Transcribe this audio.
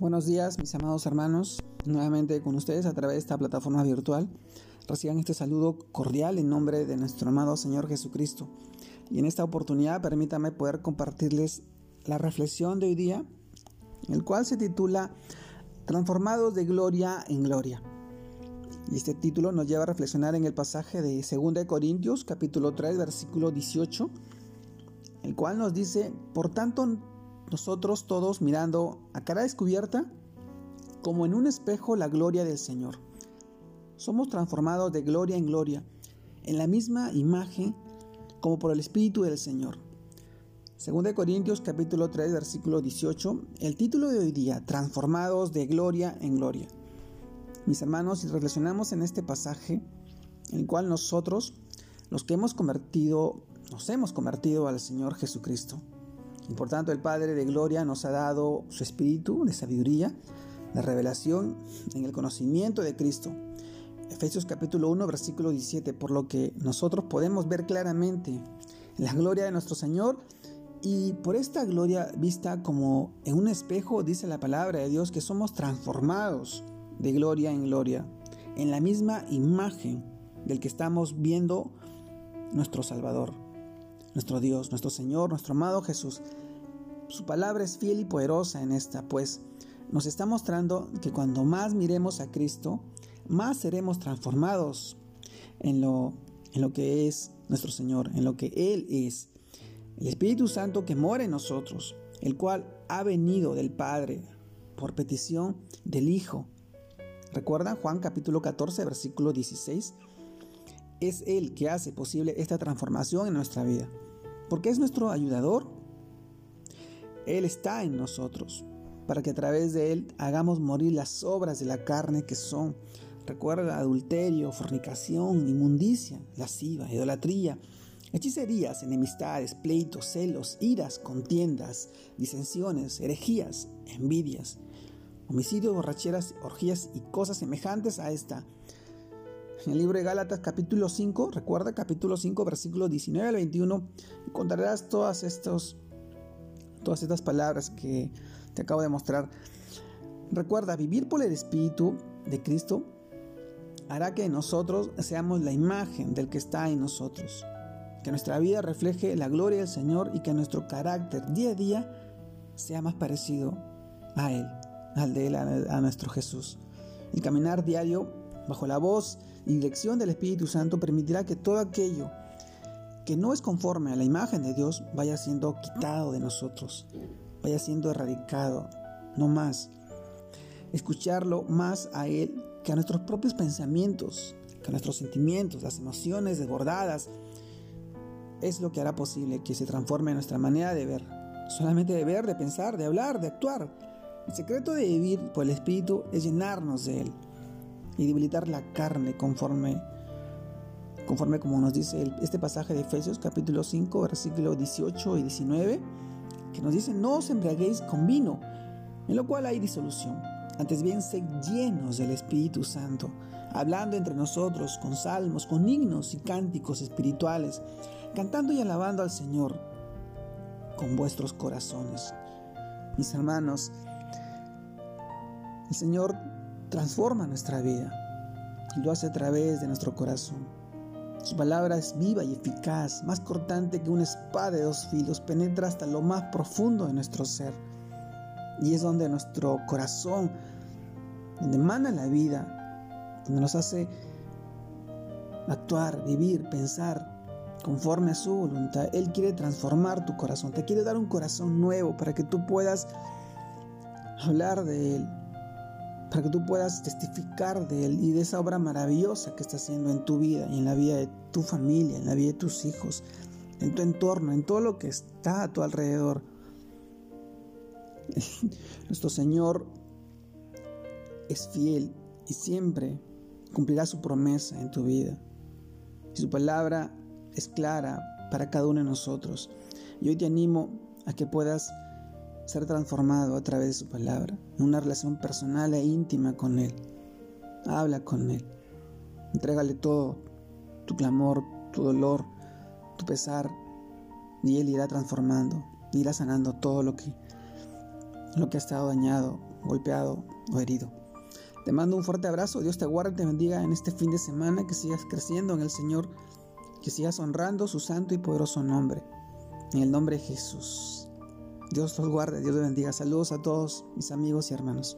Buenos días, mis amados hermanos, nuevamente con ustedes a través de esta plataforma virtual. Reciban este saludo cordial en nombre de nuestro amado Señor Jesucristo. Y en esta oportunidad permítame poder compartirles la reflexión de hoy día, el cual se titula Transformados de gloria en gloria. Y este título nos lleva a reflexionar en el pasaje de 2 Corintios capítulo 3 versículo 18, el cual nos dice, por tanto nosotros todos mirando a cara descubierta, como en un espejo, la gloria del Señor. Somos transformados de gloria en gloria, en la misma imagen como por el Espíritu del Señor. Según de Corintios capítulo 3 versículo 18, el título de hoy día, Transformados de gloria en gloria. Mis hermanos, si reflexionamos en este pasaje, en el cual nosotros, los que hemos convertido, nos hemos convertido al Señor Jesucristo, y por tanto el Padre de Gloria nos ha dado su espíritu de sabiduría, de revelación en el conocimiento de Cristo. Efesios capítulo 1 versículo 17, por lo que nosotros podemos ver claramente la gloria de nuestro Señor y por esta gloria vista como en un espejo dice la palabra de Dios que somos transformados de gloria en gloria en la misma imagen del que estamos viendo nuestro Salvador, nuestro Dios, nuestro Señor, nuestro amado Jesús. Su palabra es fiel y poderosa en esta, pues nos está mostrando que cuando más miremos a Cristo, más seremos transformados en lo, en lo que es nuestro Señor, en lo que Él es. El Espíritu Santo que mora en nosotros, el cual ha venido del Padre por petición del Hijo. ¿Recuerdan Juan capítulo 14, versículo 16? Es Él que hace posible esta transformación en nuestra vida, porque es nuestro ayudador, él está en nosotros, para que a través de Él hagamos morir las obras de la carne que son, recuerda, adulterio, fornicación, inmundicia, lasciva, idolatría, hechicerías, enemistades, pleitos, celos, iras, contiendas, disensiones, herejías, envidias, homicidios, borracheras, orgías y cosas semejantes a esta. En el libro de Gálatas capítulo 5, recuerda capítulo 5 versículo 19 al 21, encontrarás todas estos todas estas palabras que te acabo de mostrar. Recuerda, vivir por el Espíritu de Cristo hará que nosotros seamos la imagen del que está en nosotros. Que nuestra vida refleje la gloria del Señor y que nuestro carácter día a día sea más parecido a Él, al de Él, a nuestro Jesús. El caminar diario bajo la voz y dirección del Espíritu Santo permitirá que todo aquello que no es conforme a la imagen de Dios vaya siendo quitado de nosotros, vaya siendo erradicado, no más. Escucharlo más a Él que a nuestros propios pensamientos, que a nuestros sentimientos, las emociones desbordadas, es lo que hará posible que se transforme nuestra manera de ver. Solamente de ver, de pensar, de hablar, de actuar. El secreto de vivir por el Espíritu es llenarnos de Él y debilitar la carne conforme conforme como nos dice este pasaje de Efesios capítulo 5, versículo 18 y 19, que nos dice, no os embriaguéis con vino, en lo cual hay disolución. Antes bien, sed llenos del Espíritu Santo, hablando entre nosotros con salmos, con himnos y cánticos espirituales, cantando y alabando al Señor con vuestros corazones. Mis hermanos, el Señor transforma nuestra vida y lo hace a través de nuestro corazón. Su palabra es viva y eficaz, más cortante que una espada de dos filos, penetra hasta lo más profundo de nuestro ser. Y es donde nuestro corazón, donde emana la vida, donde nos hace actuar, vivir, pensar conforme a su voluntad. Él quiere transformar tu corazón, te quiere dar un corazón nuevo para que tú puedas hablar de Él, para que tú puedas testificar de Él y de esa obra maravillosa que está haciendo en tu vida y en la vida de tu familia, en la vida de tus hijos, en tu entorno, en todo lo que está a tu alrededor. Nuestro Señor es fiel y siempre cumplirá su promesa en tu vida. Y su palabra es clara para cada uno de nosotros. Y hoy te animo a que puedas ser transformado a través de su palabra, en una relación personal e íntima con Él. Habla con Él. Entrégale todo, tu clamor, tu dolor, tu pesar, y Él irá transformando, irá sanando todo lo que, lo que ha estado dañado, golpeado o herido. Te mando un fuerte abrazo, Dios te guarde y te bendiga en este fin de semana, que sigas creciendo en el Señor, que sigas honrando su santo y poderoso nombre. En el nombre de Jesús. Dios los guarde, Dios los bendiga. Saludos a todos mis amigos y hermanos.